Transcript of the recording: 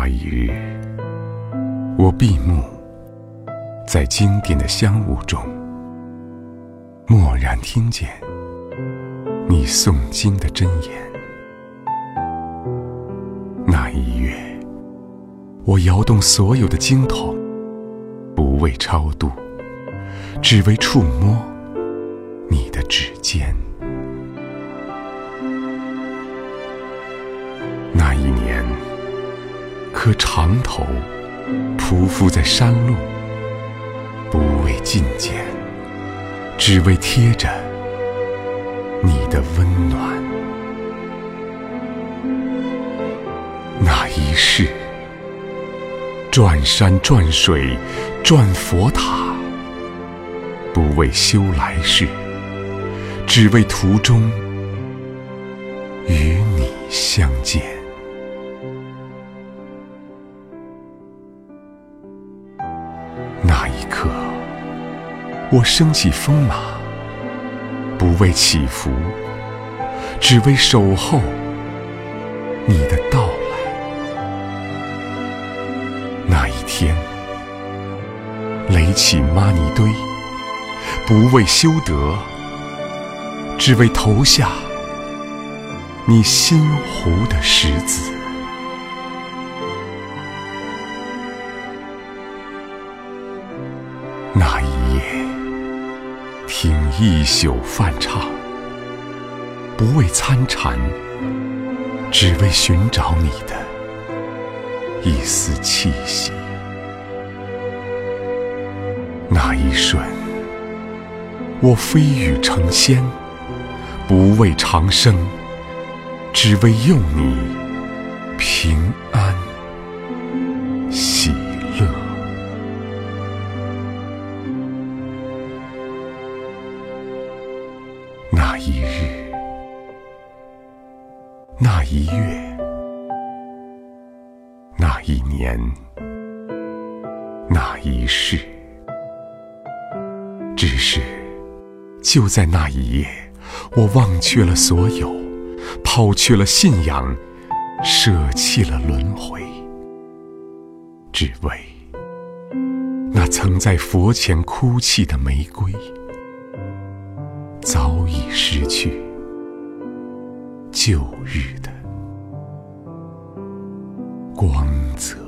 那一日，我闭目在经典的香雾中，蓦然听见你诵经的真言。那一月，我摇动所有的经筒，不为超度，只为触摸你的指尖。那一年。颗长头匍匐在山路，不为觐见，只为贴着你的温暖。那一世，转山转水转佛塔，不为修来世，只为途中与你相见。刻，我升起风马，不为祈福，只为守候你的到来。那一天，垒起玛尼堆，不为修德，只为投下你心湖的石子。那一夜，听一宿梵唱，不为参禅，只为寻找你的一丝气息。那一瞬，我飞羽成仙，不为长生，只为用你平一日，那一月，那一年，那一世，只是就在那一夜，我忘却了所有，抛却了信仰，舍弃了轮回，只为那曾在佛前哭泣的玫瑰。早已失去旧日的光泽。